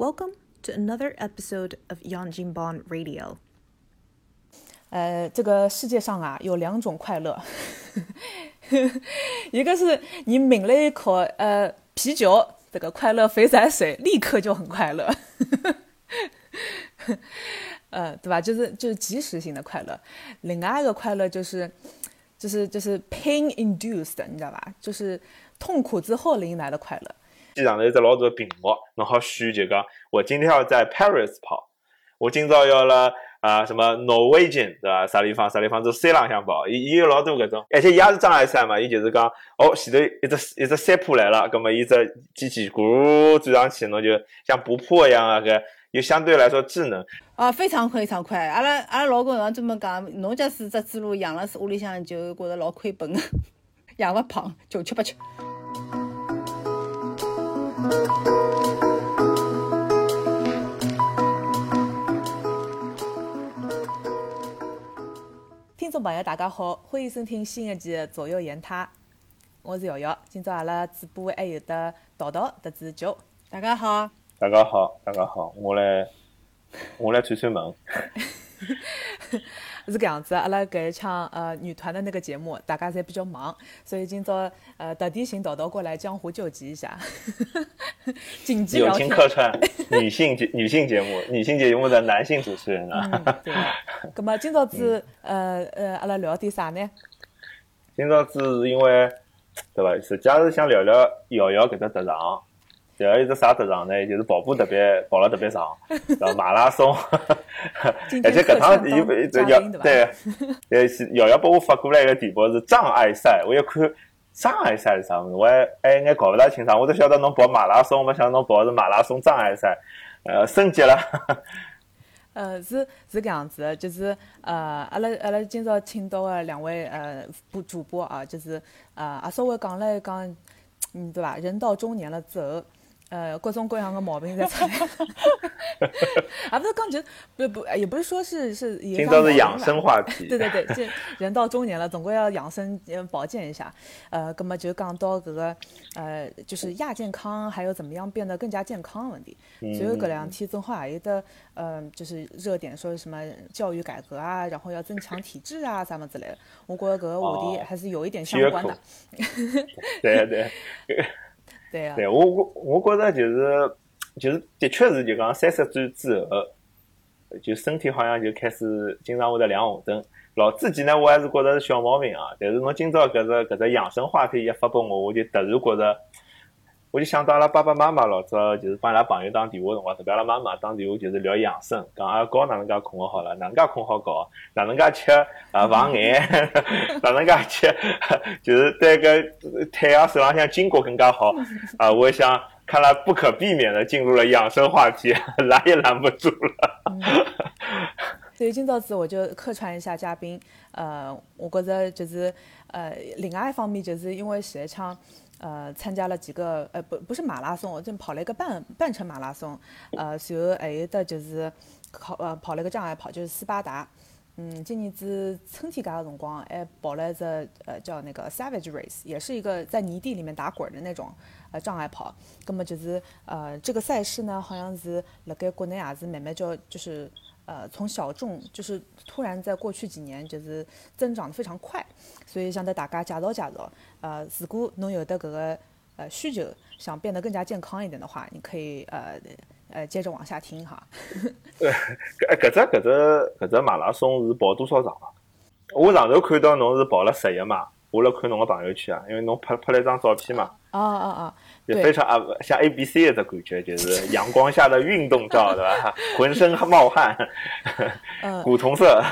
Welcome to another episode of Yanjinban Radio. 呃，这个世界上啊有两种快乐，一个是你抿了一口呃啤酒，这个快乐肥仔水，立刻就很快乐，呃，对吧？就是就是即时性的快乐。另外一个快乐就是就是就是 pain induced，你知道吧？就是痛苦之后迎来的快乐。机场头一只老大的屏幕，侬好选就讲，我今天要在 Paris 跑，我今朝要了啊什么 Norwegian 对伐？啥地方啥地方，走山浪向跑，伊伊有老多搿种，而且伊也是障碍赛嘛，伊就是讲，哦前头一只一只山坡来了，葛么伊只机器咕转上去，侬就像不破一样啊搿，又相对来说智能。啊，非常非常快！阿拉阿拉老公常专门讲，侬假使只猪猡养了屋里向就觉着老亏本个，养勿胖，九吃八吃。听众朋友，大家好，欢迎收听新一期的《左右言他》，我是瑶瑶。今朝阿拉主播还有的桃桃的子九，大家好，大家好，大家好，我来我来串串门。是搿样子，阿拉搿一腔呃女团的那个节目，大家侪比较忙，所以今朝呃特地请导导过来江湖救急一下。紧急友。情客串女性节女性节目，女性节目的男性主持人啊。嗯，对。葛么今朝子呃呃，阿拉聊点啥呢？今朝子是因为对伐？实际上是想聊聊瑶瑶搿只特长。瑶瑶一只啥特长呢？就是跑步特别 跑了特别长，然后？马拉松，而且搿趟伊客串当要对呃，是瑶瑶拨我发过来一个题目是障碍赛，我一看障碍赛是啥物事，我还还一眼搞勿大清爽，我只晓得侬跑马拉松，没想到侬跑的是马拉松障碍赛，呃，升级了。呃，是是搿样子的，就是呃，阿拉阿拉今朝请到的两位呃主主播啊，就是呃，也稍微讲了一讲，嗯，对伐？人到中年了之后，呃，各种各样的毛病在出来，啊，不是讲就不不，也不是说是是也今朝是养生话题，对对对，这人到中年了，总归要养生呃保健一下。呃，那么就讲到搿个呃，就是亚健康，还有怎么样变得更加健康的问题。所以搿两天正好也有的呃，就是热点说什么教育改革啊，然后要增强体质啊，什么之类的。我觉得搿个话题哦还是有一点相关的。对对。对啊，对我我我觉着就是就是的确是就讲三十岁之后，就身体好像就开始经常会得亮红灯。老之前呢，我还是觉着是小毛病啊，但是侬今朝搿只搿只养生话题一发拨我，我就突然觉着，我就想到阿拉爸爸妈妈老早就是帮伊拉朋友打电话的辰光，特别阿拉妈妈打电话就是聊养生，讲阿拉觉哪能介困好了，哪能介困好觉，哪能介吃啊防癌，哪能介吃，就是对个太阳手浪向经过更加好啊！我想，看来不可避免的进入了养生话题，拦也拦不住了。所以今朝子我就客串一下嘉宾，呃，我觉着就是呃，另外一方面就是因为前一场呃参加了几个呃不不是马拉松，我正跑了一个半半程马拉松，呃，随后还有的就是跑呃跑了个障碍跑，就是斯巴达。嗯，今年子春天介的辰光，还跑了一只呃叫那个 Savage Race，也是一个在泥地里面打滚的那种呃障碍跑。那么就是呃这个赛事呢，好像是辣盖国内也是慢慢叫就是呃从小众，就是突然在过去几年就是增长的非常快，所以想对大家介绍介绍。呃，如果侬有的搿个呃需求，想变得更加健康一点的话，你可以呃呃接着往下听哈。搿搿只搿只搿只马拉松是跑多少场啊？我上头看到侬是跑了十一嘛，我辣看侬个朋友圈啊，因为侬拍拍了一张照片嘛，哦哦哦！就非常啊像 A B C 的这感觉，就是阳光下的运动照，对吧？浑身冒汗，嗯古铜色，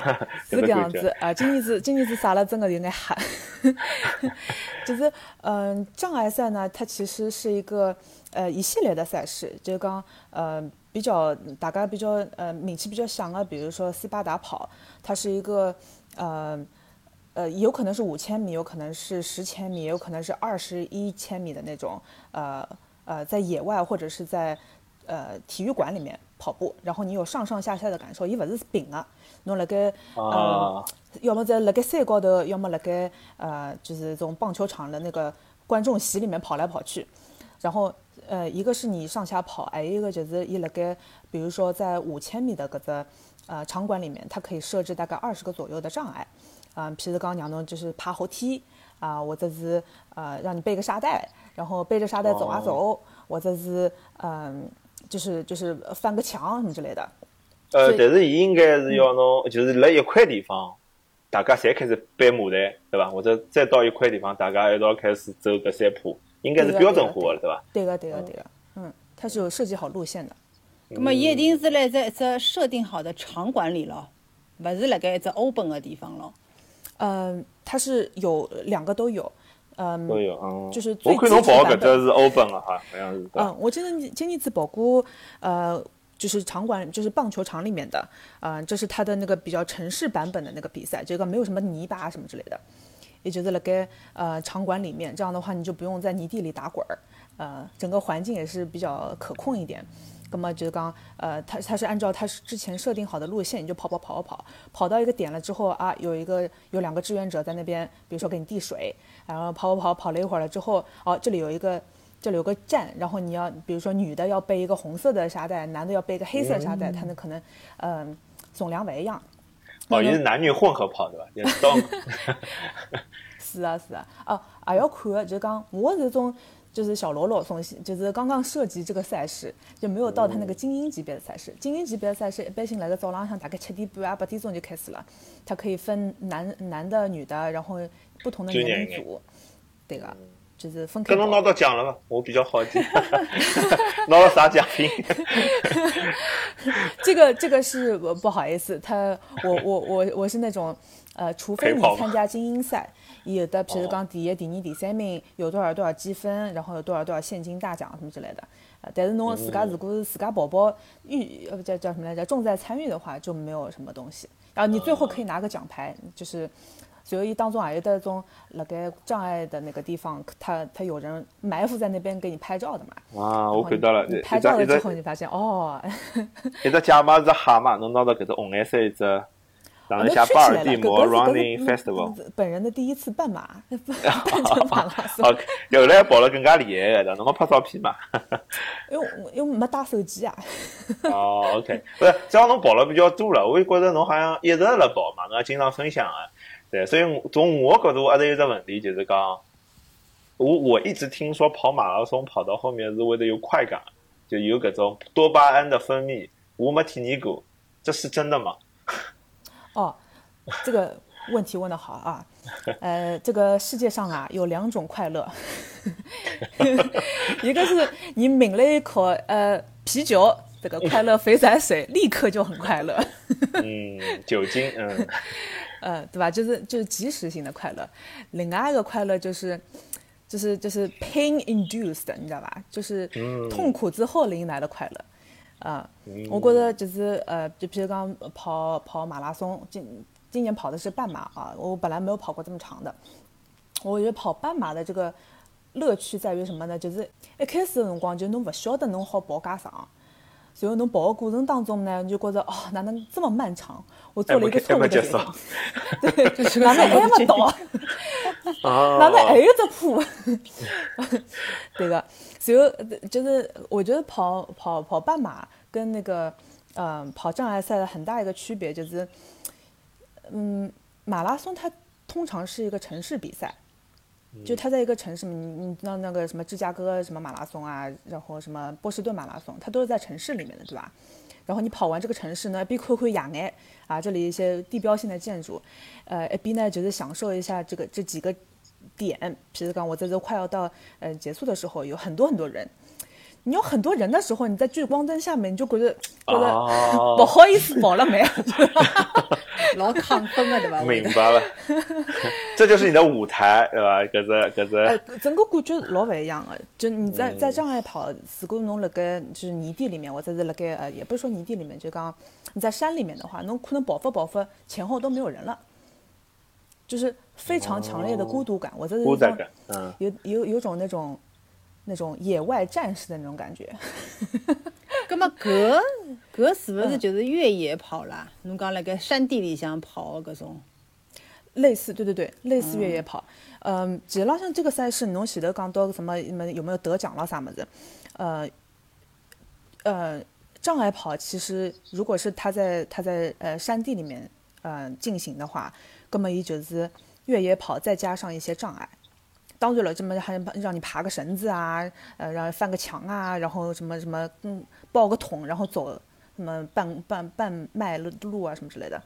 是搿种感觉。搿样子啊，今年子 今年子晒了真的有眼汗，就是嗯，障碍赛呢，它其实是一个呃一系列的赛事，就是讲呃比较大家比较呃名气比较响的，比如说斯巴达跑，它是一个呃。呃，有可能是五千米，有可能是十千米，也有可能是二十一千米的那种，呃呃，在野外或者是在呃体育馆里面跑步，然后你有上上下下的感受，伊勿是平的，侬辣盖呃啊，要么在辣盖山高头，要么辣盖呃，就是这种棒球场的那个观众席里面跑来跑去，然后呃，一个是你上下跑，还有一个就是伊辣盖，比如说在五千米的搿只呃场馆里面，它可以设置大概二十个左右的障碍，啊、譬如讲让侬就是爬楼梯啊、或者是呃让你背个沙袋，然后背着沙袋走啊走，或者是嗯、就是就是翻个墙什么之类的。呃但是伊应该是要侬，就是辣一块地方，大家侪开始背马袋，对伐？或者再到一块地方，大家一道开始走搿山坡，应该是标准化了，对伐？对个对个对个，嗯，它是有设计好路线的。葛么伊一定是辣在一只设定好的场馆里咯，勿是辣盖一只 open 个地方咯。嗯，它是有两个都有，嗯，都有，嗯，就是最我看侬基础跑搿版本只是 open 了哈，好像是嗯，我记得你今年子跑过，呃，就是场馆，就是棒球场里面的，呃，这是它的那个比较城市版本的那个比赛，这个没有什么泥巴什么之类的，也就是了该呃场馆里面，这样的话你就不用在泥地里打滚儿，呃，整个环境也是比较可控一点。那么就是刚呃，他他是按照他之前设定好的路线，你就跑跑跑跑跑，跑到一个点了之后啊，有一个有两个志愿者在那边，比如说给你递水，然后跑跑跑跑了一会儿了之后，哦，这里有一个这里有个站，然后你要比如说女的要背一个红色的沙袋，男的要背一个黑色沙袋，他那可能嗯、总量不一样。哦，伊是男女混合跑对伐？就是到是啊是啊，哦，也要看，就是讲我这种就是小喽啰，从就是刚刚涉及这个赛事，就没有到他那个精英级别的赛事。精英级别的赛事一般性来个早浪向大概七点半啊八点钟就开始了，它可以分男男的女的，然后不同的年龄组，对个，就是分开跑跟侬拿到奖了吧？我比较好奇，拿了啥奖品？这个这个是我不好意思，他我我我我是那种，呃，除非你参加精英赛，有的譬如讲第一、第二、第三名有多少多少积分，然后有多少多少现金大奖什么之类的。呃，但是侬自家如果是自家宝宝预呃不叫叫什么来着，重在参与的话，就没有什么东西。然后你最后可以拿个奖牌，就是。所以当中还有的种辣盖障碍的那个地方，他他有人埋伏在那边给你拍照的嘛。哇，我看到了，你拍照了只一只之后，你发现哦，一只假嘛是蛤蟆，侬拿到搿只红颜色一只，上我都面写巴。尔的摩 Running Festival。嗯本人的第一次半马，半程马拉后来跑了更加厉害的，侬没拍照片嘛？因为我因为没带手机啊。哦，OK，不是，只要侬跑了比较多了，我就觉着侬好像一直辣跑嘛，侬也经常分享啊。对，所以我从我角度，阿得有只问题就是讲，我我一直听说跑马拉松跑到后面是会得有快感，就有搿种多巴胺的分泌，我没体验过，这是真的吗？哦，这个问题问得好啊。呃，这个世界上啊有两种快乐，一个是你抿了一口呃啤酒，这个快乐肥仔水，立刻就很快乐。嗯，酒精，嗯，呃，对吧？就是就是即时性的快乐。另外一个快乐就是，就是就是 pain induced，你知道吧？就是痛苦之后迎来的快乐。啊、我觉得就是呃，就比如讲跑跑马拉松，今今年跑的是半马啊，我本来没有跑过这么长的。我觉得跑半马的这个乐趣在于什么呢？就是一开始的辰光，就侬勿晓得侬好跑介长。随后侬跑的过程当中呢，你就觉着哦，哪能这么漫长？我做了一个错误的决定对，就是哪能还没到？啊，哪能还有只坡？对个，随后呃就是我觉得跑跑跑半马跟那个嗯、呃跑障碍赛的很大一个区别就是，嗯，马拉松它通常是一个城市比赛。就它在一个城市，你你知道那个什么芝加哥什么马拉松啊，然后什么波士顿马拉松，它都是在城市里面的，对吧？然后你跑完这个城市呢，一边看看野外啊，这里一些地标性的建筑，呃，一边呢就是享受一下这个这几个点，譬如讲我在这快要到嗯结束的时候，有很多很多人。你有很多人的时候，你在聚光灯下面，你就觉得觉得哦不好意思跑了没？老亢奋的对吧？明白了，这就是你的舞台，对吧？搿只搿呃只，，整个感觉老勿一样的。就你在嗯在障碍跑，如果侬辣盖就是泥地里面，或者是辣盖呃，也不是说泥地里面，就讲你在山里面的话，侬可能跑发跑发前后都没有人了，就是非常强烈的孤独感，或者是一种孤单感，嗯，有有有种那种那种野外战士的那种感觉。那么搿搿是不是就是越野跑啦？侬讲辣盖山地里向跑的搿种，类似，对对对，类似越野跑。嗯，其实浪向这个赛事，侬前头讲到什么什么有没有得奖了啥么子？呃呃，障碍跑其实如果是他在他在呃山地里面呃进行的话，那么也就是越野跑再加上一些障碍。当然了，这么还让你爬个绳子啊，呃，让翻个墙啊，然后什么什么嗯抱个桶，然后走什么半半半迈路啊什么之类的，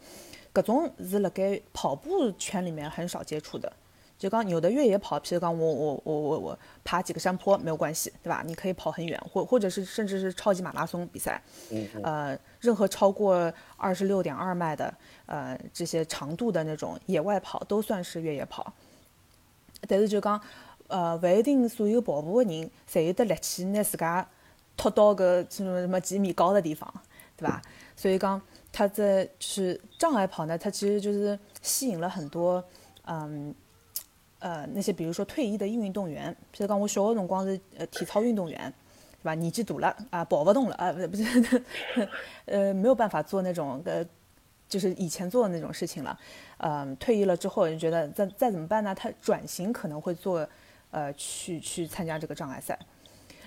各种是辣盖跑步圈里面很少接触的。就刚有的越野跑，譬如讲我我我我我爬几个山坡没有关系，对吧？你可以跑很远，或或者是甚至是超级马拉松比赛，呃，任何超过二十六点二迈的呃这些长度的那种野外跑都算是越野跑。但是就讲呃，勿一定所有跑步的人侪有得力气拿自家拖到个什么什么几米高的地方，对吧？所以讲他这就是障碍跑呢，他其实就是吸引了很多嗯。呃，那些比如说退役的运动员，譬如讲我小的辰光是呃体操运动员，对吧？年纪大了啊，跑不动了啊，不是不是，呃，没有办法做那种呃，就是以前做的那种事情了。嗯，退役了之后，就觉得再再怎么办呢？他转型可能会做，呃，去去参加这个障碍赛。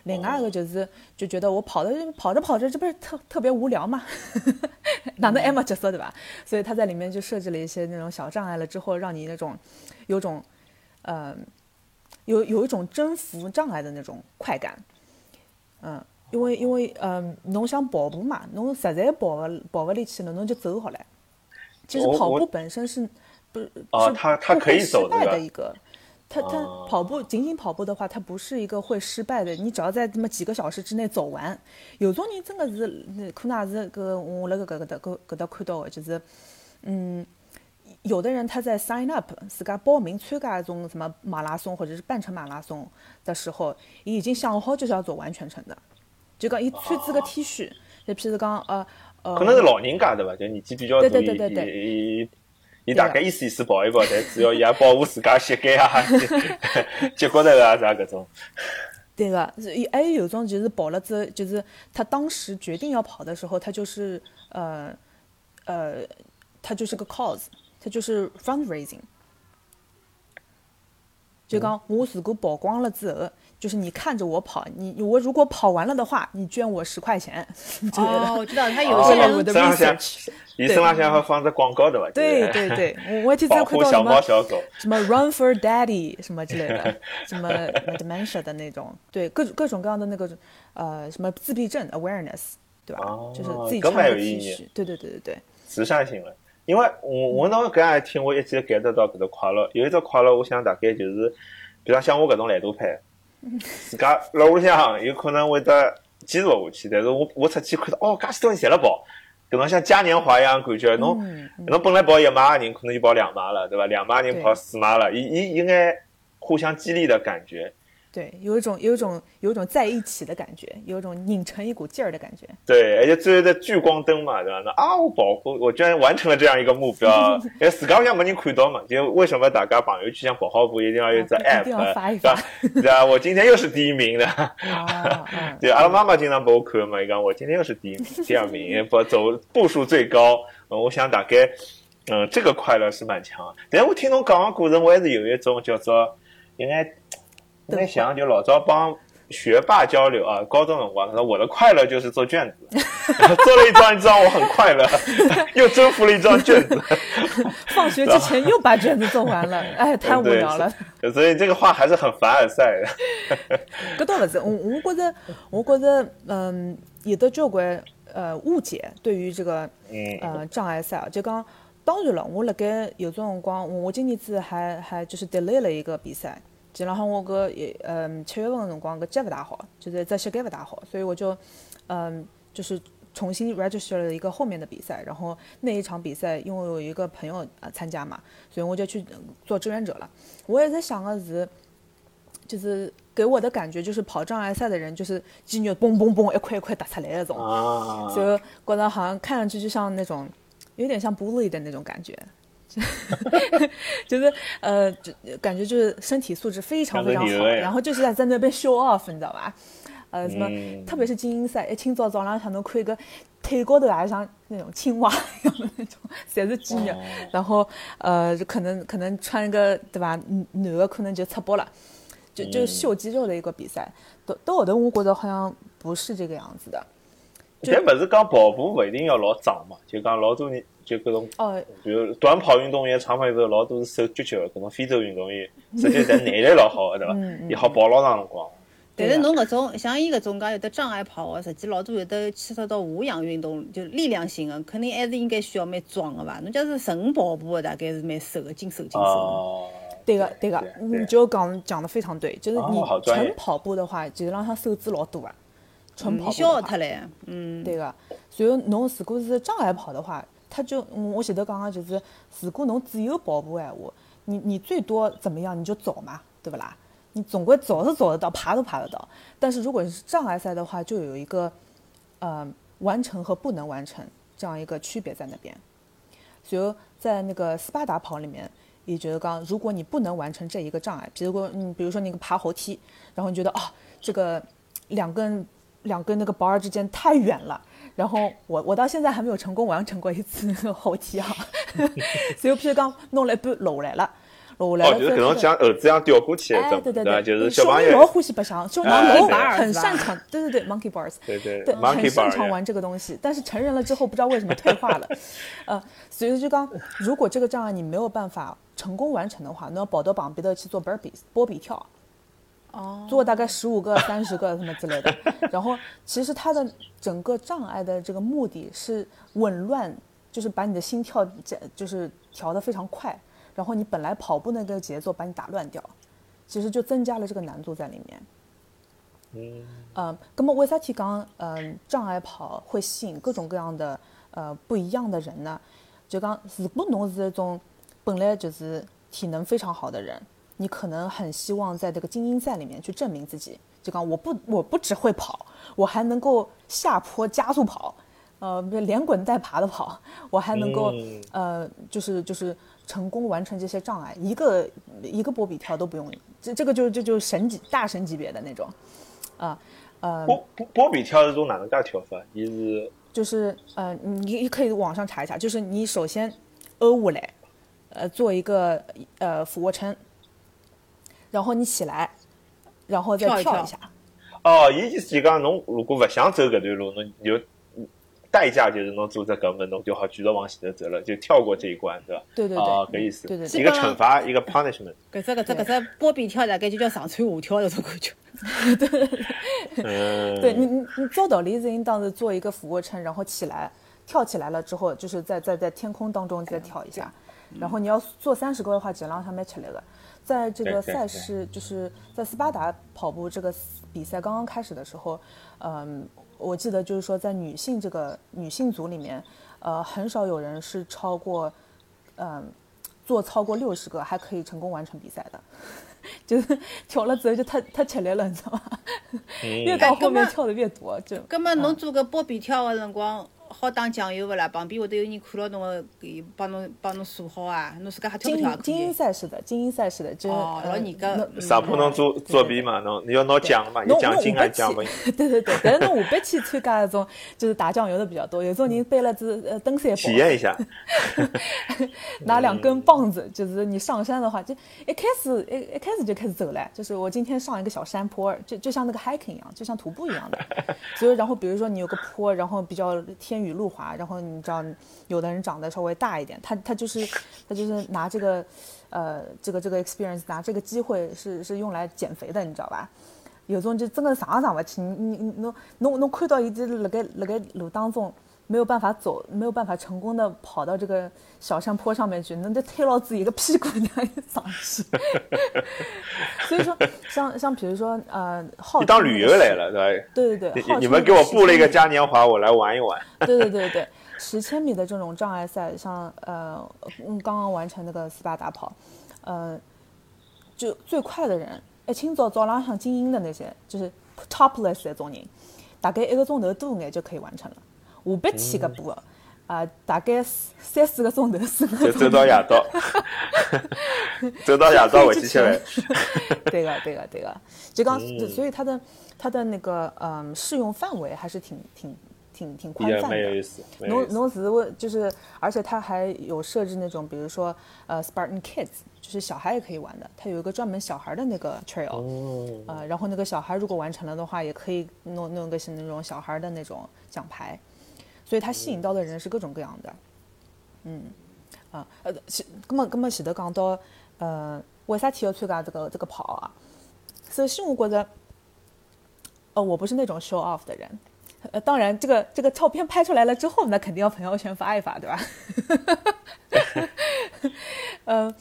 另外一个就是就觉得我跑的跑着跑着，这不是特特别无聊嘛？哪能 M 角色对吧？所以他在里面就设置了一些那种小障碍了之后，让你那种有种。呃，有有一种征服障碍的那种快感，嗯，因为因为嗯，侬想跑步嘛，侬实在跑不跑不力气了，侬就走好了。其实跑步本身是不是啊？他他可以走的一个，他他跑步仅仅跑步的话，他不是一个会失败的。你只要在这么几个小时之内走完，有种人真的是可能是个我那个搿个搿搿搭看到的，就是嗯。有的人他在 sign up 自家报名参加一种什么马拉松或者是半程马拉松的时候，已经想好就是要走完全程的。就讲伊穿这个 T 恤，就譬如讲呃呃，可能是老人家对吧？就年纪比较大，对对对伊伊大概意思意思跑一跑，但主 要伊也保护自家膝盖啊、脚骨头啊啥搿种。对个，还有有种就是跑了之后，就是他当时决定要跑的时候，他就是呃呃，他就是个 cause。他就是 fundraising，就讲我如果跑光了之后，就是你看着我跑，你我如果跑完了的话，你捐我十块钱。哦，我知道，他有些人的 research，医生浪向会放着广告的吧？对对对，我我听说看到什么什么 run for daddy 什么之类的，什么 dementia 的那种，对各种各种各样的那个呃什么自闭症 awareness，对吧？就是自己穿个 T 恤，对对对对对，慈善性的。因为我我侬搿样一听，我一记 get 到搿只快乐。有一只快乐，我想大概就是，比如像我搿种懒惰派，自家辣屋里向有可能会得坚持勿下去。但是我我出去看到，哦，介许多人侪辣跑，搿种像嘉年华一样感觉。侬侬本来跑一马的人，可能就跑两马了，对吧？两码人跑四马了，伊伊应该互相激励的感觉。对，有一种有一种有一种在一起的感觉，有一种拧成一股劲儿的感觉。对，而且最后的聚光灯嘛，对吧？那啊，我保护，我居然完成了这样一个目标。哎，自家好像没人看到嘛，就为什么大家朋友圈想跑好步一定要有这 app，对吧？对啊？我今天又是第一名的。对，阿拉妈妈经常帮我看嘛，讲我今天又是第一名，第二名，不走步数最高。嗯，我想大概，嗯，这个快乐是蛮强。但是我听侬讲的过程，我还是有一种叫做应该。在想，就老早帮学霸交流啊，高中辰光，他说我的快乐就是做卷子，做了一张一张，我很快乐，又征服了一张卷子。放学之前又把卷子做完了，哎，太无聊了。所以这个话还是很凡尔赛的。搿倒勿是，我我觉着，我觉着，嗯，有的交关呃误解，对于这个呃障碍赛啊，就讲，当然了，我辣盖有种辰光，我今年子还还就是 delay 了一个比赛。前两好我个也嗯七月份的辰光个脚勿大好，就是只膝盖勿大好，所以我就嗯就是重新 register 了一个后面的比赛，然后那一场比赛因为有一个朋友啊参加嘛，所以我就去做志愿者了。我也在想的是，就是给我的感觉就是跑障碍赛的人就是肌肉嘣嘣嘣一块一块打出来那种，所以觉得好像看上去就像那种有点像 bully 的那种感觉。就是呃，就感觉就是身体素质非常非常好，然后就是在在那边 show off，你知道吧？呃，什么，特别是精英赛，一清早早浪向侬看一个腿高头还像那种青蛙一样的那种，全是肌肉，然后呃，可能可能穿一个对吧？男的可能就赤膊了，就就秀肌肉的一个比赛。到到后头我觉着好像不是这个样子的。但勿是讲跑步勿一定要老壮嘛，就讲老多人就搿种，哦，比如短跑运动员、长跑运动员，老多是手脚脚的，搿种非洲运动员，实际侪耐力老好的，对伐？嗯也好跑老长辰光。但是侬搿种像伊搿种介有的障碍跑个，实际老多有的牵涉到无氧运动，就力量型个，肯定还是应该需要蛮壮个伐？侬假是纯跑步个，大概是蛮瘦个，精瘦精瘦的。哦，对个对个，就讲讲的非常对，就是哦你纯跑步的话，其实浪向手指老多啊。纯跑步的话消耗脱了呀，嗯，对个。随后侬如果是障碍跑的话，他就嗯我前头讲个就是，如果侬只有跑步闲话，你你最多怎么样你就走嘛，对不啦？你总归走是走得到，爬都爬得到。但是如果是障碍赛的话，就有一个呃完成和不能完成这样一个区别在那边。随后在那个斯巴达跑里面，也觉得刚，如果你不能完成这一个障碍，比如嗯，比如说那个爬楼梯，然后你觉得啊，这个两根两根那个 bar 之间太远了，然后我我到现在还没有成功完成过一次那个楼梯啊，所以譬如讲弄了一半落下来了，落下来哦，了就是搿种之后像猴子一样掉过去的哎，种，对对吧？就是，小朋友人老，欢喜白相，小人老哎对很擅长，对对对，monkey bars，对对对，很擅长玩这个东西，但是成人了之后不知道为什么退化了，呃，所以就讲，如果这个障碍你没有办法成功完成的话，那要跑到旁边的去做 burpees 波比跳，哦，做大概十五个、三十个什么之类的。然后其实它的整个障碍的这个目的是紊乱，就是把你的心跳加就是调得非常快，然后你本来跑步那个节奏把你打乱掉，其实就增加了这个难度在里面。嗯，呃，那么为啥体讲，嗯、障碍跑会吸引各种各样的呃不一样的人呢？就讲，如果侬是一种本来就是体能非常好的人，你可能很希望在这个精英赛里面去证明自己。就刚，我不我不只会跑，我还能够下坡加速跑，呃，连滚带爬的跑，我还能够、嗯呃，就是就是成功完成这些障碍，一个一个波比跳都不用，这这个就就就神级大神级别的那种，啊、呃，波波波比跳是种哪能介跳法？伊是就是呃，你你可以网上查一下，就是你首先欧下来，呃，做一个呃俯卧撑，然后你起来，然后再跳一下，哦，伊意思就讲侬如果勿想走搿段路，侬就代价就是侬做只搿么，侬就好继续往前头走了，就跳过这一关，对伐？对对对，哦，搿意思，对对对一个惩罚，一个 punishment。搿只搿只搿只波比跳大概就叫上蹿下跳那种感觉。嗯，对你，你你照道理是应当是做一个俯卧撑，然后起来，跳起来了之后，就是在在在天空当中再跳一下，然后你要做三十个的话，尽量上蛮吃力的。在这个赛事，就是在斯巴达跑步这个比赛刚刚开始的时候，嗯，我记得就是说在女性这个女性组里面，呃，很少有人是超过，嗯，做超过六十个还可以成功完成比赛的。就是跳了之后就太太吃力了，你知道吗？越到后面跳的越多，就根本侬做个波比跳的辰光，好打酱油勿啦？旁边会得有人看牢侬个，给帮侬帮侬数好啊。侬自家还跳精不跳也可英精英？赛事的，精英赛事的，就是哦呃老严格上坡侬做作弊嘛，侬你要拿奖嘛，有奖金还奖嘛。去，对对对，但是侬下半去参加那种就是打酱油的比较多，有种人背了只呃登山包，体验一下，拿两根棒子，就是你上山的话，就一开始一一开始就开始走了，就是我今天上一个小山坡，就就像那个 hiking 一样，就像徒步一样的。所以然后比如说你有个坡，然后比较天雨路滑，然后你知道有的人长得稍微大一点，他他就是他就是拿这个呃这个这个 experience 拿这个机会是是用来减肥的，你知道吧？有种就真的上也上不去，你你你侬侬侬看到伊就是辣盖辣盖路当中没有办法走，没有办法成功的跑到这个小山坡上面去，那就推牢自己一个屁股那样上去。所以说，像像比如说呃，好你当旅游来了，对吧？对对对，你你们给我布了一个嘉年华，我来玩一玩。对对对对，十千米的这种障碍赛，像呃，嗯，刚刚完成那个斯巴达跑，呃，就最快的人，一清早早浪向精英的那些，就是 topless 那种人，大概一个钟头多眼就可以完成了。下班起个步，啊、大概三四个钟头，四个就钟头走到夜到，走到夜到回去吃饭。对个，对个，对个，就刚，嗯。所以它的它的那个嗯适用范围还是挺挺挺挺宽泛的。蛮有意思，蛮有意思。侬侬是为就是，而且它还有设置那种，比如说呃，Spartan Kids，就是小孩也可以玩的，它有一个专门小孩的那个 trail，、哦，呃，然后那个小孩如果完成了的话，也可以弄弄个是那种小孩的那种奖牌，所以它吸引到的人是各种各样的。嗯，啊，呃，是，那么，那么前头讲到，呃，为啥体要参加这个这个跑啊？首先，我觉得，呃，我不是那种 show off 的人。呃，当然，这个这个照片拍出来了之后，那肯定要朋友圈发一发，对吧？呃，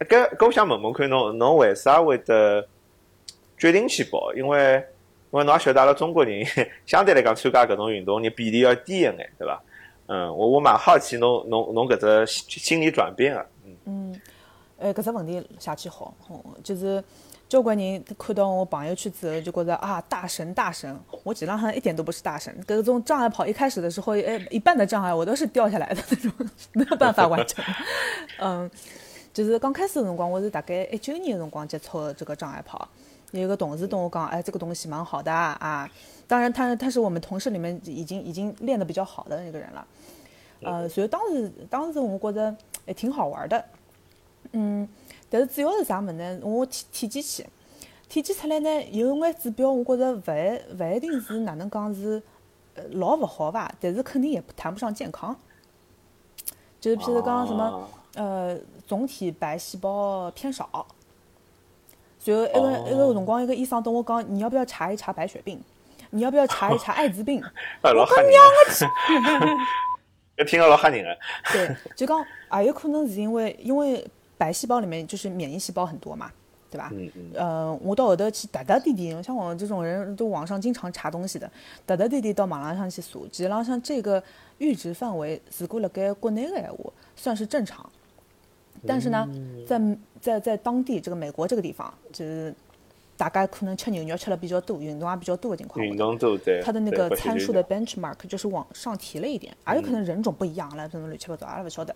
搿搿我想问问看侬，侬为啥会得决定去跑？因为因为侬也晓得，阿拉中国人 相对来讲参加搿种运动人比例要低一眼，对伐？嗯，我我蛮好奇侬侬侬搿只心心理转变个，嗯，呃，搿只问题下去好，哦就是交关人看到我朋友圈之后就觉得啊，大神大神，我基本上一点都不是大神。搿种障碍跑一开始的时候，哎，一半的障碍我都是掉下来的那种，没有办法完成。嗯，就是刚开始的辰光，我是大概一九年的辰光接触的这个障碍跑。有一个同事跟我讲，哎，这个东西蛮好的啊。当然他，他是我们同事里面已经已经练得比较好的那个人了。呃，所以当时当时我觉着也挺好玩的。嗯，但是主要是啥么呢？我体体检去，体检出来呢，有眼指标，我觉着勿一勿一定是哪能讲是呃老勿好吧，但是肯定也谈不上健康。就是譬如讲什么、哦呃，总体白细胞偏少。随后一个、哦一个辰光，一个医生跟我讲，你要不要查一查白血病？你要不要查一查艾滋病？啊，老吓人个，搿听了老吓人个，对，就讲也有可能是因为因为白细胞里面就是免疫细胞很多嘛，对吧？嗯嗯，呃，我到后头去踏踏滴滴，像我这种人，都网上经常查东西的，踏踏滴滴到网浪上去搜，基本上像这个阈值范围，如果辣该国内的闲话，算是正常。但是呢，在在在当地这个美国这个地方，就是大家可能吃牛肉吃的比较多，运动也比较多的情况下运动多对，它的那个参数的 benchmark 就是往上提了一点，也有可能人种不一样了，这么乱七八糟，阿拉不晓得。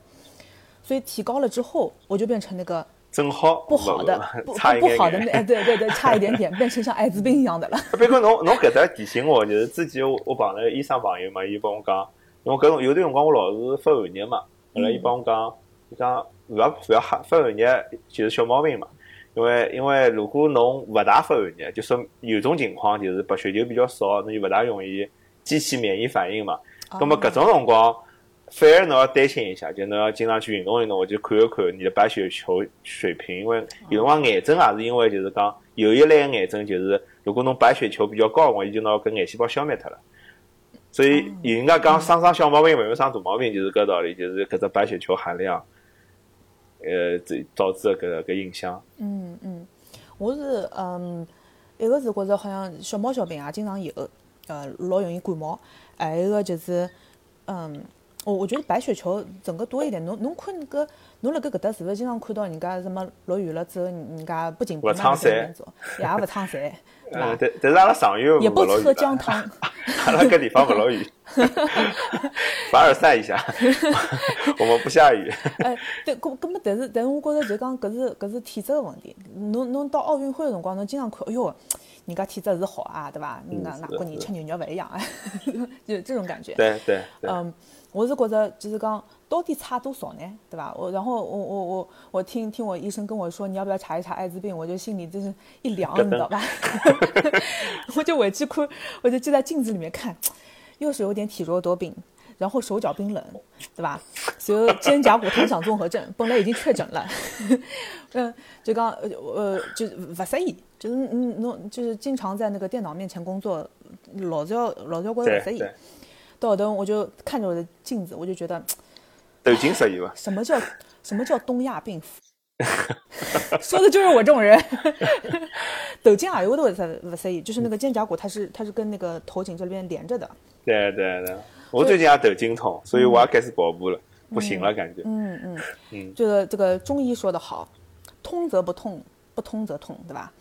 所以提高了之后，我就变成那个正好不好的、不不 差不好的那，哎，对对对，差一点点，变成像艾滋病一样的了。别过侬侬搿搭提醒我，就是之前我我碰到个医生朋友嘛，伊帮我讲，因为搿种有的辰光我老是发寒热嘛，后来伊帮我讲，伊讲勿要勿要吓发寒热就是小毛病嘛，因为因为如果侬勿大发寒热，就说有种情况就是白血球比较少，侬就勿大容易激起免疫反应嘛。那么搿种辰光。反而侬要担心一下，就侬要经常去运动运动，或者看一看你的白血球水平，因为有辰光癌症也是因为就是讲有一类的癌症，就是如果侬白血球比较高的话，伊就拿搿癌细胞消灭脱了。所以有人家讲生生小毛病勿用生大毛病，就是搿道理，就是搿只白血球含量，呃，这导致的搿搿影响。嗯嗯，我是嗯，一个是觉着好像小毛小病也经常有，呃，老容易感冒。还有一个就是，嗯，我我觉得白血球整个多一点。侬侬看那个，侬辣盖搿搭是勿是经常看到人家什么落雨了之后，人家不紧不撑伞也勿撑伞，对呃，伐？但但是阿拉上游也不喝勿落雨的姜汤，阿拉搿地方勿落雨，凡尔赛一下，我们不下雨。哎，对，搿搿么，但是但是，我觉着就讲搿是搿是体质个问题。侬侬到奥运会个辰光，侬经常看，哎哟，人家体质是好啊，对伐？人家嗯是外国人吃牛肉勿一样，哎，就这种感觉。对对对，嗯，我是觉着就是讲到底差多少呢，对吧？我然后我我我我听听我医生跟我说你要不要查一查艾滋病，我就心里真是一凉，你知道吧？我就回去看，我就就在镜子里面看，又是有点体弱多病，然后手脚冰冷，对吧？随后肩胛骨疼响综合症，本来已经确诊了，嗯，就刚呃呃就是勿适宜，就是嗯侬就是经常在那个电脑面前工作，老是要老是要觉得对勿适宜。对，到后头我就看着我的镜子，我就觉得抖筋适宜伐？什么叫什么叫东亚病夫，说的就是我这种人。抖筋啊，有的我不适宜，就是那个肩胛骨，它是它是跟那个头颈这边连着的。对对对，我最近也抖筋痛，所以我也开始跑步了，不行了感觉。嗯嗯 嗯这个这个中医说的好，通则不痛，不通则痛，对吧？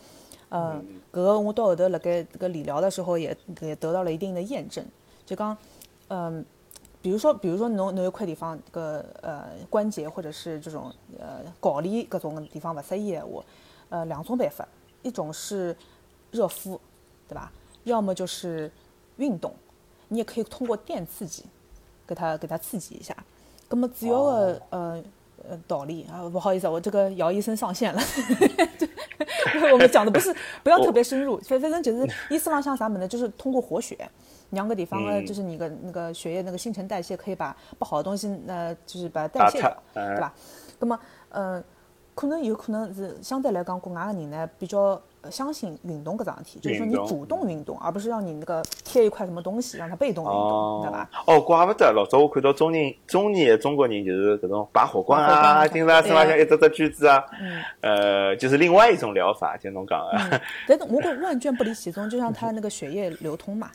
呃，搿个我到后头辣盖这个理疗的时候也也得到了一定的验证，就讲，嗯、比如说比如说侬侬有块地方这个呃关节或者是这种呃搞力各种地方勿适宜的话，呃两种办法，一种是热敷，对吧？要么就是运动，你也可以通过电刺激，给它给它刺激一下。那么主要的呃呃道理啊，不好意思，我这个姚医生上线了。我们讲的不是不要特别深入，反反正就是伊斯兰像啥么呢？就是通过活血，两个地方呢，就是你个那个血液那个新陈代谢可以把不好的东西，呃，就是把它代谢掉，对吧？那么，呃，可能有可能是相对来讲，国外的人呢比较相信运动搿桩事体，就是说你主动运动，而不是让你那个贴一块什么东西让他被动运动，对吧？哦，怪不得老早我看到中年中年的中国人就是搿种拔火罐啊，经常身浪向一只只锯子啊，呃，就是另外一种疗法，就侬讲。的。但是我觉万卷不离其宗，就像他那个血液流通嘛，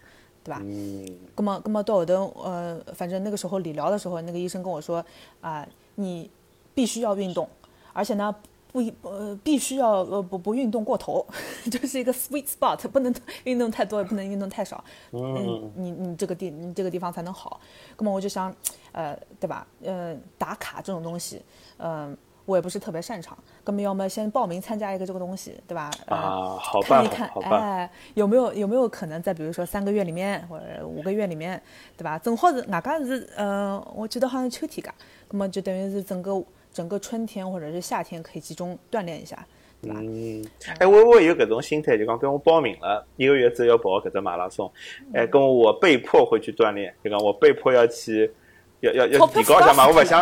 对吧？嗯。那么，那么到后头，呃，反正那个时候理疗的时候，那个医生跟我说啊，你必须要运动，而且呢。不呃，必须要呃不不运动过头，就是一个 sweet spot，不能运动太多，也不能运动太少。嗯，你你这个地你这个地方才能好。那么我就想，呃，对吧？呃，打卡这种东西，嗯，我也不是特别擅长。那么要么先报名参加一个这个东西，对吧？啊，好看一看，哎，有没有有没有可能在比如说三个月里面或者五个月里面，对吧？正好是外加是呃，我记得好像秋天噶，那么就等于是整个。整个春天或者是夏天可以集中锻炼一下，对吧？嗯，哎，我我有搿种心态，就讲跟我报名了一个月之后要跑搿只马拉松，哎，跟我被迫会去锻炼，就讲我被迫要去，要要要提高一下嘛，我不想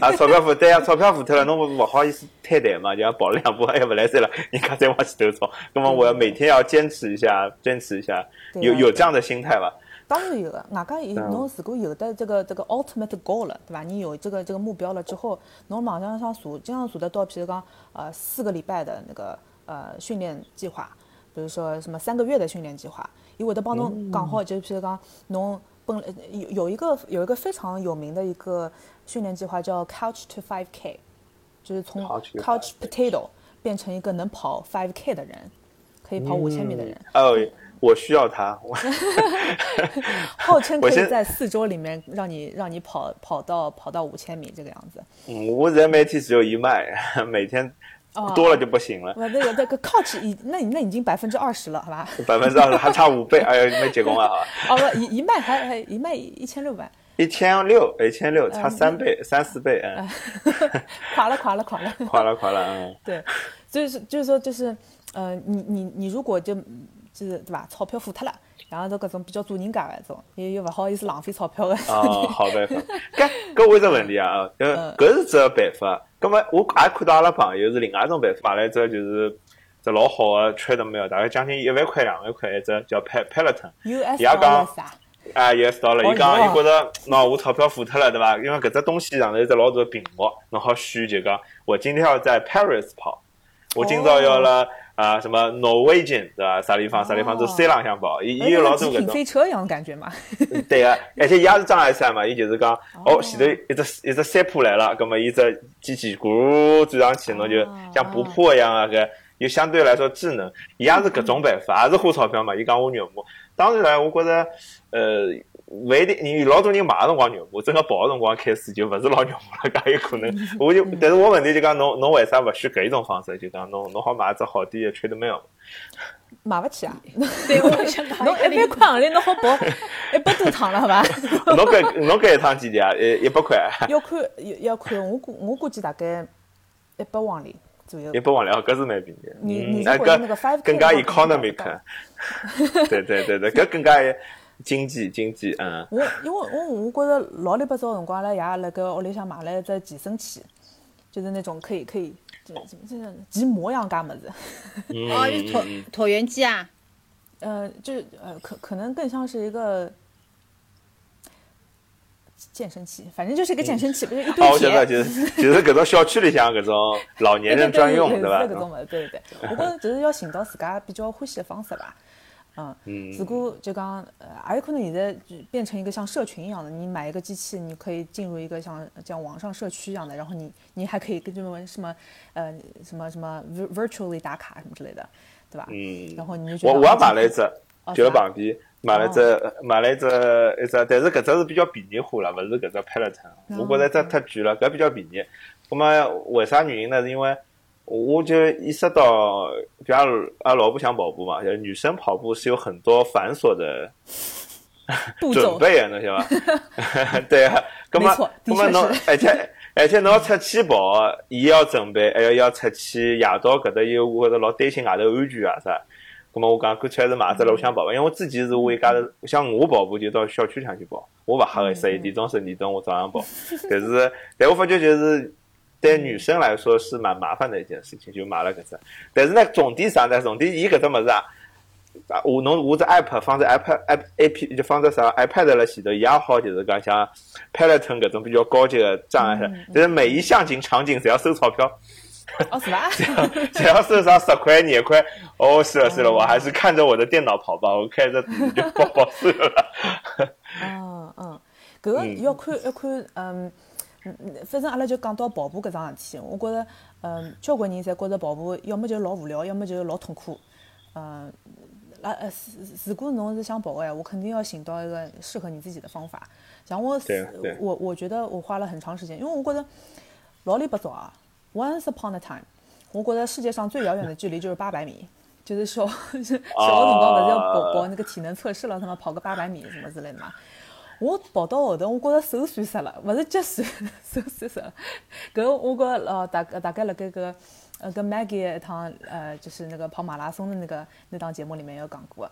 啊，钞票付对呀，钞票付脱了，侬勿不好意思退台嘛，就要跑了两步，哎呀不来塞了，人家再往前头冲，那么我要每天要坚持一下，坚持一下，有有这样的心态吧？当然有了，外加有侬如果有的这个这个 ultimate goal 了，对吧？你有这个这个目标了之后，侬网上上查，经常查得到，譬如讲，呃，四个礼拜的那个呃训练计划，比如说什么三个月的训练计划，伊会得帮侬讲好，就譬如讲，侬本有有一个有一个非常有名的一个训练计划叫 couch to five k，就是从 couch potato 变成一个能跑 five k 的人，可以跑五千米的人。哦我需要它，号称可以在四周里面让你让你跑跑到跑到五千米这个样子。嗯，我人媒体只有一迈，每天多了就不行了。那个那个 Coach 已那那已经百分之二十了，好吧？百分之二十还差五倍，哎呀，没结功啊！哦不，一一卖还还一卖一千六百，一千六一千六差三倍三四倍，嗯，垮了垮了垮了，垮了垮了，嗯，对，就是就是说就是呃，你你你如果就。就是对吧？钞票付掉了，然后都搿种比较做人家搿种，又又勿好意思浪费钞票个。哦，好办法。搿搿我一只问题啊，呃，搿是只办法。葛末我也看到阿拉朋友是另外一种办法，买了一只就是只老好个 treadmill，大概将近一万块两万块一只，叫 Peloton。US 也讲啊，US 到了，伊讲伊觉着，喏，我钞票付脱了，对伐？因为搿只东西上头一只老大个屏幕，侬好选就讲，我今天要在 Paris 跑，我今朝要了。啊，什么 Norwegian 对吧？啥地方啥地方都山浪向跑，伊伊有老多搿种。飞车一样感觉嘛。对个，而且伊也是障碍赛嘛，伊就是讲，哦，前头一只一只山坡来了，葛么伊只机器咕转上去，侬就像不破一样啊，搿又相对来说智能，伊也是搿种办法，也是花钞票嘛。伊讲我肉麻，当然了，我觉着，呃。勿一定，你老多人买个辰光肉麻，真个跑个辰光开始就勿是老肉麻了，介有可能。我就，但是我问题就讲，侬侬为啥勿选搿一种方式？就讲侬侬好买只好点的 treadmill。买勿起啊！对，我想侬一百块行钿，侬好跑一百多趟了，好伐？侬搿侬搿一趟几钿啊？一一百块。要看要要看，我估我估计大概一百往里左右。一百往里哦，搿是蛮便宜。你你如果那个 five 更加 economic。对对对对，搿更加。经济经济，嗯，我因为我我觉着老里八早辰光，阿拉爷辣盖屋里向买了一只健身器，就是那种可以可以，就就是骑摩样噶么子。哦，是椭椭圆机啊？呃，就是呃，可可能更像是一个健身器，反正就是一个健身器，不是一堆铁。我晓得，就是就是搿种小区里向搿种老年人专用，对吧？搿种对对对，我觉着就是要寻到自家比较欢喜的方式吧。嗯，如果就讲，呃，也有可能现在变成一个像社群一样的，你买一个机器，你可以进入一个像像网上社区一样的，然后你你还可以跟这种什么，呃，什么什么 virtually 打卡什么之类的，对吧？嗯。然后你就我我也买了一只，就在旁边买了只买了一只一只，但是搿只是比较便宜货了，勿是搿只 Peloton，我觉着这太贵了，搿比较便宜。那么为啥原因呢？是因为我就意识到，比方阿老婆想跑步嘛，就是女生跑步是有很多繁琐的准备啊，侬晓得伐？对啊，葛么没错葛么侬而且而且侬要出去跑，伊要准备，还要要出去夜到搿搭又我觉着老担心外头安全啊啥。葛么我讲干脆还是买只了，我想跑吧，因为我之前是我一家头，像我跑步就到小区上去跑，我勿吓个十一点钟十二点钟我早上跑，但是但我发觉就是。对女生来说是蛮麻烦的一件事情，就买了搿只。但是呢，重点啥呢？重点伊搿只物事啊，啊，我侬我只 app 放在 iPad app A P 就放在啥 iPad 辣前头，也好就是讲像 Peloton 搿种比较高级的障碍赛，但是每一项景场景侪要收钞票，哦，是吧？只要收上十块廿块。哦，是了是了，我还是看着我的电脑跑吧，我开着笔就跑跑算了。嗯 嗯，搿个要看要看，嗯嗯，反正阿拉就讲到跑步搿桩事体，我觉着，嗯，交关人侪觉着跑步要么就老无聊，要么就老痛苦，嗯。啊呃，如果侬是想跑个闲话，肯定要寻到一个适合你自己的方法。像我我我觉得我花了很长时间，因为我觉着老里八早啊，Once upon a time，我觉着世界上最遥远的距离就是八百米，就是小 小的辰光勿是要跑跑那个体能测试了，什么跑个八百米什么之类的嘛。我跑到后头，我觉着手酸死了，勿是脚酸，手酸死了。搿我觉呃大大概辣盖搿呃跟 Maggie 一趟呃就是那个跑马拉松的那个那档节目里面有讲过，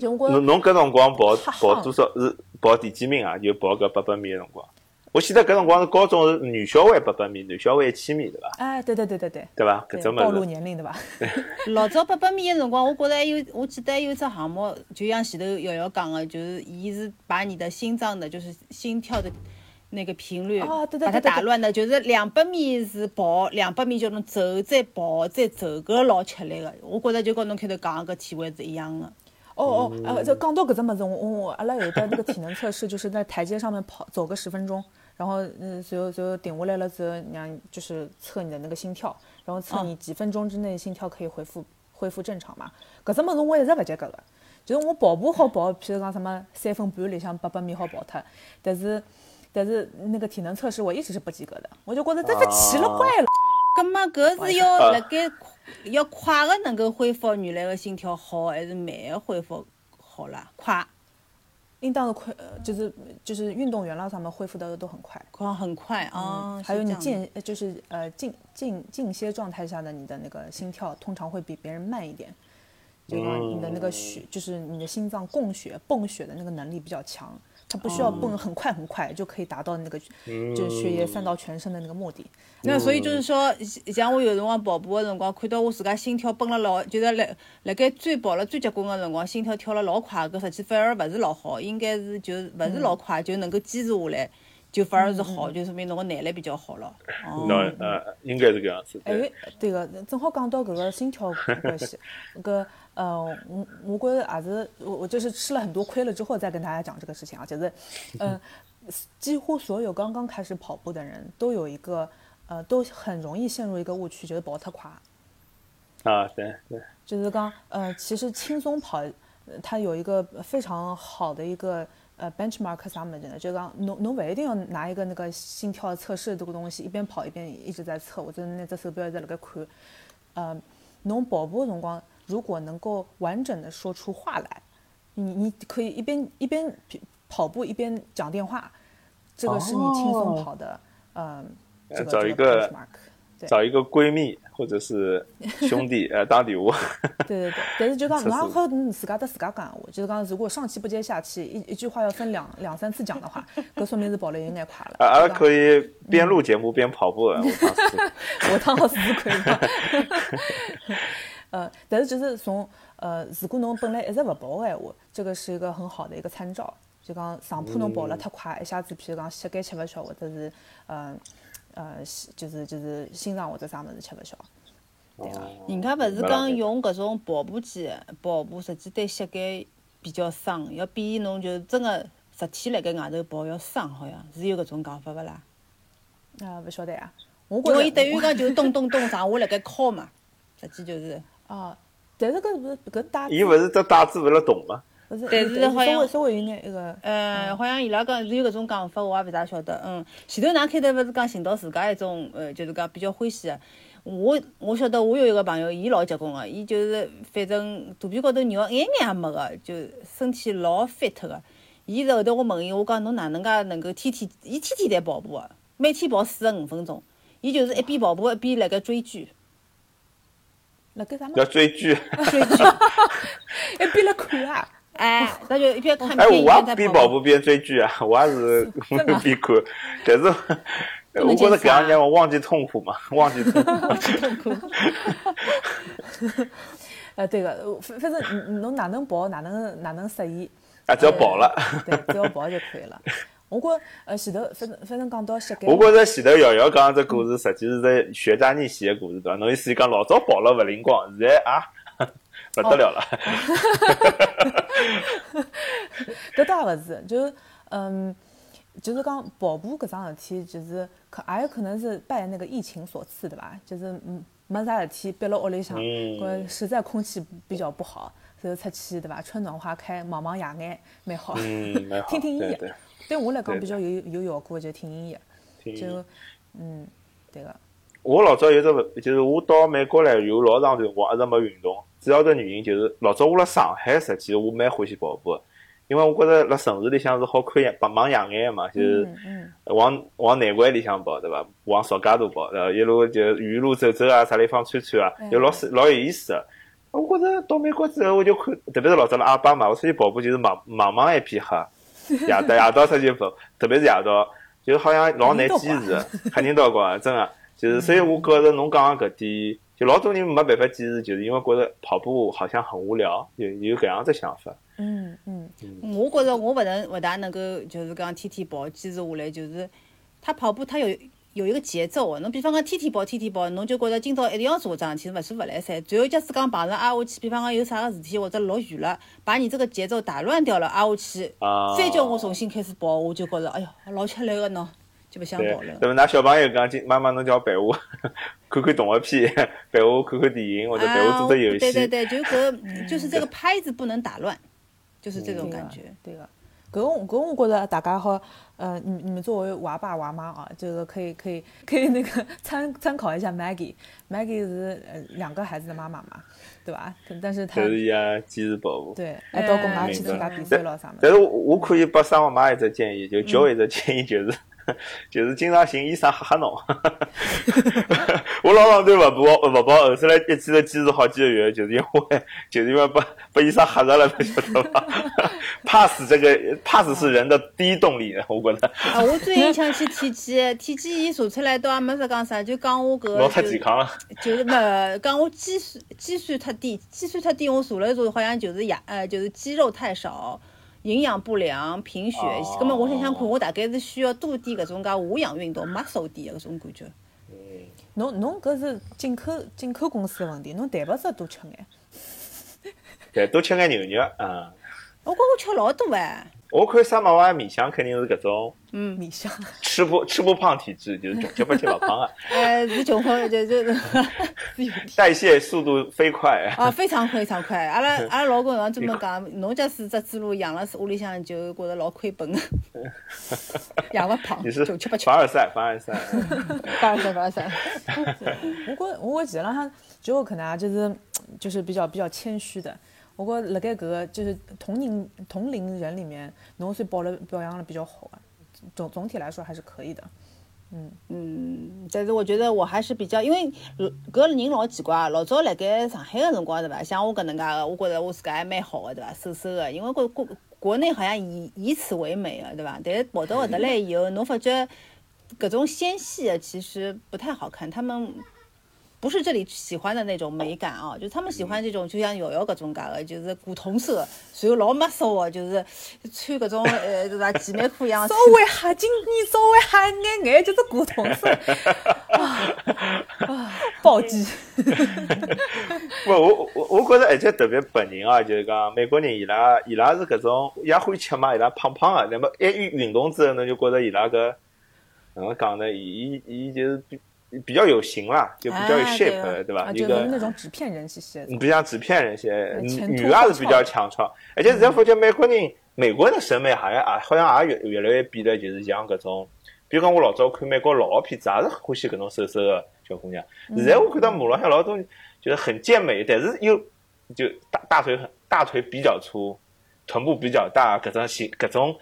就我觉着侬侬搿辰光跑跑多少是跑第几名啊？就跑搿八百米的辰光。我记得搿辰光是高中是女小 weight 八百米，男小 weight 一千米，对伐？哎对对对对对，对伐？搿对种暴露。年龄对伐？老早八百米个辰光，我觉着还有，我记得还有只项目，就像前头瑶瑶讲个，就是伊是把你的心脏的，就是心跳的那个频率，哦对对把它对对对打乱的，就是两百米是跑，两百米叫侬走，再跑，再走，搿老吃力个。我觉着就跟侬开头讲个搿体会是一样个。哦哦，呃，就讲到搿只物事，我我我阿拉有的那个体能测试，就是在台阶上面跑走个十分钟，然后嗯，随后随后顶下来了之后，让就是测你的那个心跳，然后测你几分钟之内心跳可以恢复恢复正常嘛。搿只物事我一直勿及格个，就是我跑步好跑，譬如讲什么三分半里向八百米好跑脱，但是但是那个体能测试我一直是不及格的，我就觉得这个奇了怪了。葛么搿是要辣盖要快个能够恢复原来个心跳好，还是慢个恢复好啦？快，应当的快，呃就是就是运动员了，他们恢复的都很快。快很快啊！还有你是这样的间呃就是呃静静静歇状态下的你的那个心跳通常会比别人慢一点，就是你的那个血就是你的心脏供血泵血的那个能力比较强，它不需要蹦很快很快就可以达到那个就是血液散到全身的那个目的。那所以就是说，像我有辰光跑步的辰光，看到我自家心跳蹦了老，就是辣辣盖最跑了最结棍的辰光，心跳跳了老快，搿实际反而勿是老好，应该是就勿是老快，就能够坚持下来，就反而是好，就说明侬个耐力比较好了。哦，侬呃，应该是搿样子。哎对，，对个，正好讲到搿个心跳关系，搿呃，我我觉着也是，我我就是吃了很多亏了之后再跟大家讲这个事情啊，就是，嗯、几乎所有刚刚开始跑步的人都有一个，呃，都很容易陷入一个误区，就是跑太快。啊，对对，就是讲，呃，其实轻松跑，呃它有一个非常好的一个呃 benchmark 啥么子呢？就讲侬侬勿一定要拿一个那个心跳测试这个东西，一边跑一边一直在测，或者拿只手表一直辣盖看。呃，侬跑步的辰光，如果能够完整的说出话来，你你可以一边一边跑步一边讲电话，这个是你轻松跑的，呃，这个找一个找一个闺蜜或者是兄弟 呃当礼物。对对对，但是就讲测试侬也好嗯自家搭自家讲闲话，就是讲如果上气不接下气，一一句话要分两两三次讲的话，搿说明是跑了有眼快了。啊，可以边录节目边跑步的，我 当时。下趟好试试看嘛。呃，但是就是从呃，如果侬本来一直勿跑个闲话，这个是一个很好的一个参照。就讲上坡侬跑了太快，一下子譬如讲膝盖吃勿消，或者是呃呃，就是就是心脏或者啥物事吃勿消，对啊。人家勿是讲用搿种跑步机跑步，实际对膝盖比较伤，要比侬就真个实体辣盖外头跑要伤，好像是有搿种讲法勿啦？啊，勿晓得呀。我觉因着为伊等于讲就咚咚咚上下辣盖敲嘛，实际就是。啊，但是搿不是搿带伊勿是这大字勿了懂吗？勿是，但是稍好像微稍微有眼那个，呃，好像伊拉讲是有搿种讲法，我也勿大晓得。嗯，前头㑚开头勿是讲寻到自家一种呃，就是讲比较欢喜的。我我晓得我有一个朋友，伊老结棍个，伊就是反正肚皮高头肉一眼眼也没个，就身体老 fit 个。伊是后头我问伊，我讲侬哪能介能够天天，伊天天在跑步个，每天跑四十五分钟，伊就是一边跑步一边辣盖追剧，辣盖啥么要？追剧。追剧，一 边辣看啊！哎，那就一边看哎，片一我也边在边跑步边追剧啊，我也是边看，但是 我觉得搿样让我忘记痛苦嘛，忘记痛苦。呃，对个，呃反反正侬侬哪能跑，哪能哪能适宜。啊，只要跑了。对，只要跑就可以了。我觉呃前头反正反正讲到膝盖，我觉着前头瑶瑶讲只故事，实际是在学渣逆袭的故事，对伐？侬意思讲老早跑了勿灵光，现在啊 不得了了。搿倒也勿是，就是嗯，就是讲跑步搿桩事体，就是可也有可能是拜那个疫情所赐，对伐？就是嗯没啥事体，憋辣屋里向，嗯觉实在空气比较不好，就出去对伐？春暖花开，望望野眼，蛮好。嗯，蛮好。听听音乐对对，对我来讲比较有有效果，就听音乐，听就嗯，对个，我老早有只勿，就是我到美国来有老长段辰光一直没运动，主要的原因就是老早我辣上海，实际我蛮欢喜跑步的，因为我觉着辣城市里向是好看夜望野眼的嘛，就是嗯。嗯往往内环里向跑，对伐？往邵家渡跑，然后一路就沿路走走啊，啥地方穿穿啊，嗯就老是老有意思的。我觉着到美国之后，我就看，特别是老早辣阿拉巴马，我出去跑步就是茫茫茫一片黑，夜到夜到出去跑，特别是夜到，就好像老难坚持的，黑人倒光，真的。就是，所以我觉着侬讲个搿点，就老多人没办法坚持，就是因为觉着跑步好像很无聊，有有搿样子想法。嗯嗯，我觉着我勿能勿大能够，就是讲天天跑坚持下来，就是他跑步他有有一个节奏的。侬比方讲天天跑天天跑，侬就觉着今朝一定要做桩事体，勿做勿来三。最后假使讲碰着挨下去，比方讲有啥个事体或者落雨了，把你这个节奏打乱掉了，挨下去啊再叫我重新开始跑，我就觉着哎哟老吃力个喏，就勿想跑了，。那么㑚小朋友讲，今妈妈侬叫我陪我看看动画片，陪我看看电影，或者陪我做做游戏。对对对，就搿就是这个 拍子不能打乱，就是这种感觉。对个。搿我搿我觉着大家好，呃，你你们作为娃爸娃妈啊，就是可以可以可以那个参参考一下 Maggie，Maggie 是呃两个孩子的妈妈嘛，对吧？但但是她坚持跑步。对还到国外去参加比赛咯啥么但是我我可以拨生活妈一只建议，就教一只建议，就是、就是经常寻医生吓吓侬。我老长段勿跑勿报，后头来一记头坚持好几个月，就是因为 就是因为被被医生吓着了，侬晓得伐？怕死这个怕死是人的第一动力，我觉得啊，我最近想去体检，体检伊查出来倒也没啥讲啥，就讲我搿老太健康了。就是没讲我肌酸肌酸太低，肌酸太低，我查了查，好像就是牙呃就是肌肉太少，营养不良，贫血。哦葛么我想想看，我大概是需要多点搿种介无氧运动，muscle 点的搿种感觉。侬侬搿是进口进口公司的问题，侬蛋白质多吃眼。对，多吃眼牛肉啊、嗯我觉我吃老多哎，我看三毛娃的面相肯定是搿种嗯，米香，吃不 吃不胖体质，就是穷吃不吃勿胖啊，呃是穷困就就是是有点。代谢速度飞快。啊，非常非常快！阿拉阿拉老公常专门讲，侬假使只猪猡养了屋里向，就觉着老亏本个，养勿胖，你是就吃不吃凡，尔赛，凡尔赛。凡尔赛凡尔赛。我觉我觉前浪向就有可能啊，就是就是比较比较谦虚的。我觉辣盖搿个就是同龄同龄人里面，侬算保了表扬了比较好啊，总总体来说还是可以的。嗯嗯，但是我觉得我还是比较，因为搿人老奇怪，老早辣盖上海个辰光对伐？像我搿能介个，我觉着我自家还蛮好个对伐？瘦瘦个，因为国国国内好像以以此为美个对伐？但是跑到搿搭来以后，侬发觉搿种纤细的其实不太好看，他们。不是这里喜欢的那种美感啊，就是他们喜欢这种，就像瑶瑶搿种介个，就是古铜色，然后老 muscle 个，就是穿搿种 呃，对伐？姐妹裤一样稍微黑今年稍微黑眼眼，就是古铜色。啊啊，暴击！不，我我我觉着而且特别本人啊，就是讲美国人伊拉伊拉是搿种也欢喜吃嘛，伊拉胖胖的，那么一运运动之后呢，就觉着伊拉搿哪能讲呢？伊伊伊就是比比较有型啦，就比较有啊 shape，、对对吧？啊，一就是个那种纸片人兮兮的。你不像纸片人些，女前凸女也是比较强壮，而且现在发觉美国人美国人的审美好像啊，好像也越越来越变得就是像搿种，比如讲我老早看美国老片子，也是欢喜搿种瘦瘦的小姑娘。现在我看到马路上老多就是很健美，但是又就大大腿很大腿比较粗，臀部比较大，搿种形搿种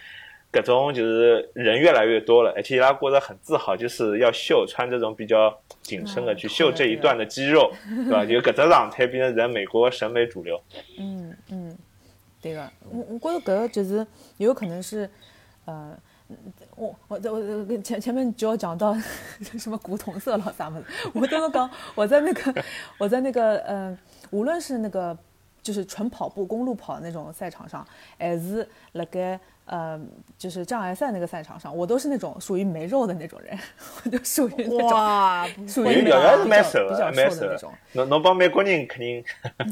搿种就是人越来越多了，而且伊拉过得很自豪，就是要秀穿这种比较紧身的去秀这一段的肌肉，对吧？就搿只状态变成在美国审美主流。嗯嗯，对个，我我觉得搿个就是有可能是，呃。我我在我前前面就要讲到 什么古铜色了啥么子，我刚刚讲我在那个 我在那个嗯，无论是那个就是纯跑步公路跑那种赛场上，还是那个呃就是障碍赛那个赛场上，我都是那种属于没肉的那种人，我就属于那种属于瑶瑶是蛮瘦的蛮瘦的。侬侬帮美国人肯定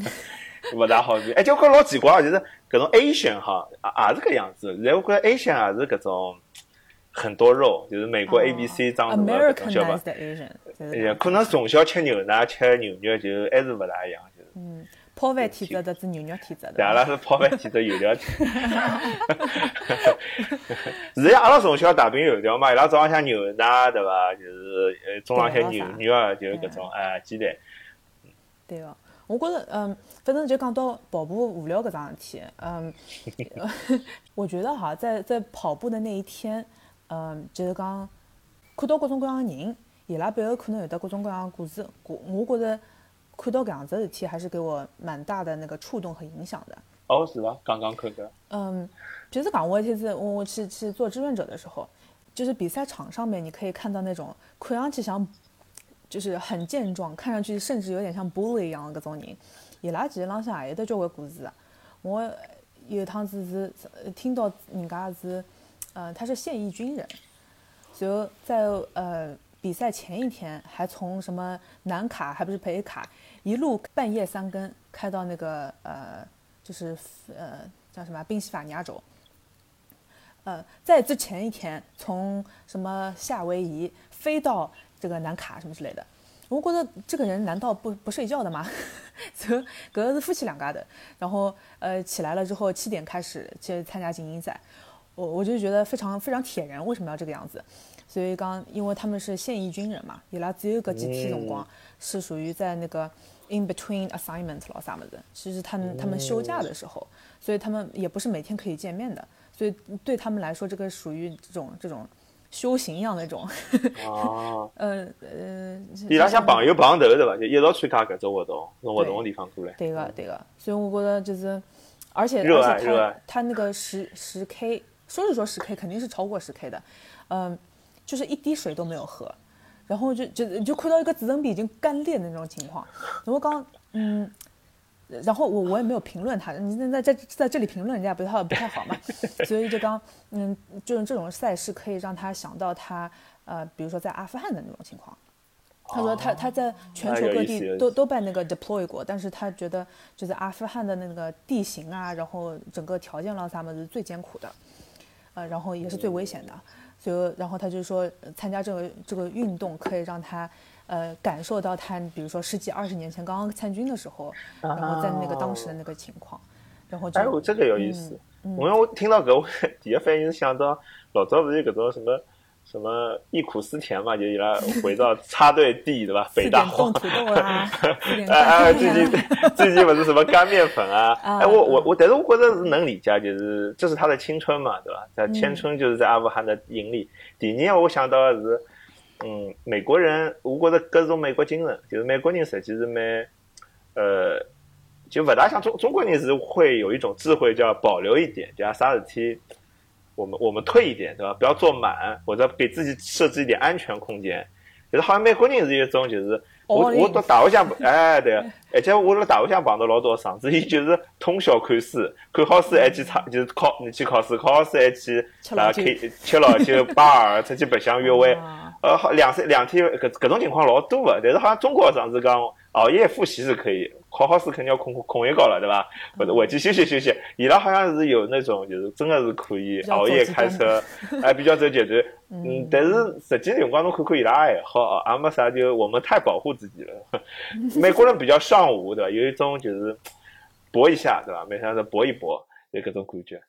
不大好比，哎，就觉老奇怪，就是搿种 Asian 哈，也是搿样子。然后觉得 Asian 也是搿种。很多肉，就是美国 A B C 长什么晓得吧？也可能从小吃牛奶、吃牛肉，就还是不大一样，就是。嗯，泡饭体质的是牛肉体质的。对，阿拉是泡饭体质，油条体质。是呀，阿拉从小大饼油条嘛，伊拉早浪向牛奶，对伐？就是呃，中浪向牛肉，就是搿种哎鸡蛋。对个，我觉着嗯，反正就讲到跑步无聊搿桩事体，嗯，我觉得哈，在在跑步的那一天。嗯，就是讲看到各种各样的人，伊拉背后可能有得各种各样的故事。我我觉着看到搿样子事体，还是给我蛮大的那个触动和影响的。哦，是吧？刚刚看的。嗯，就是讲我一次我我去去做志愿者的时候，就是比赛场上面你可以看到那种看上去像就是很健壮，看上去甚至有点像 bully 一样的搿种人，伊拉其实浪向也有得交关故事。我有一趟子是听到人家是。呃，他是现役军人，就在呃比赛前一天，还从什么南卡还不是北卡，一路半夜三更开到那个呃，就是呃叫什么宾夕法尼亚州。呃，在之前一天从什么夏威夷飞到这个南卡什么之类的。我觉得这个人难道不不睡觉的吗？这隔是夫妻两家的，然后呃起来了之后七点开始去参加精英赛。我我就觉得非常非常铁人，为什么要这个样子？所以讲因为他们是现役军人嘛，伊拉只有个几天辰光是属于在那个 in between assignment 咯啥么子，其实他们他们休假的时候，所以他们也不是每天可以见面的，所以对他们来说，这个属于这种这种修行一样那种。哦。呃呃。伊拉像朋友碰头对吧？就一道参加搿种活动，从活动的地方过来。对个对个，所以我觉得就是，而且而且他他那个十十 K。说是说十 K，肯定是超过十 K 的，嗯，就是一滴水都没有喝，然后就就就哭到一个紫灯笔已经干裂的那种情况。然后刚嗯，然后我我也没有评论他，你那在在在这里评论人家不太不太好嘛，所以就刚嗯，就是这种赛事可以让他想到他呃，比如说在阿富汗的那种情况。他说他他在全球各地都都办那个 deploy 过，但是他觉得就是阿富汗的那个地形啊，然后整个条件让他们是最艰苦的。呃，然后也是最危险的，所以然后他就说，参加这个这个运动可以让他，呃，感受到他，比如说十几二十年前刚刚参军的时候，然后在那个当时的那个情况，然后哎，我这个有意思，因为我听到个，我 第一反应是想到老早不是有搿种什么。什么忆苦思甜嘛，就伊拉回到插队地，对吧？北大荒。哎哎，最近 最近不是什么干面粉啊？哎，我我我，但是我觉得是能理解，就是这是他的青春嘛，对吧？在青春就是在阿富汗的营里。第二，我想到的是，嗯，美国人，我觉得各种美国精神，就是美国人实际是蛮，呃，就不大像中中国人是会有一种智慧，叫保留一点，叫啥事体。我们我们退一点，对吧？不要做满，或者给自己设置一点安全空间。就是好像美国人是一种，就是我我到大学想，哎对，而且我辣大学想碰到老多上子，伊就是通宵看书，看好书还去唱，就是考你去考试，考好书还去啊去吃老酒巴尔出去白相约会，呃好两三两天，搿搿种情况老多的。但是好像中国上次讲熬夜复习是可以，考好试肯定要困困困一觉了，对吧？或者回去休息休息。伊拉好像是有那种，就是真的是可以熬夜开车，还，比较走极端。嗯，但是实际辰光侬看看伊拉爱好，啊，没啥，就我们太保护自己了。美国人比较尚武，对吧？有一种就是搏一下，对吧？没啥的搏一搏，就各种感觉。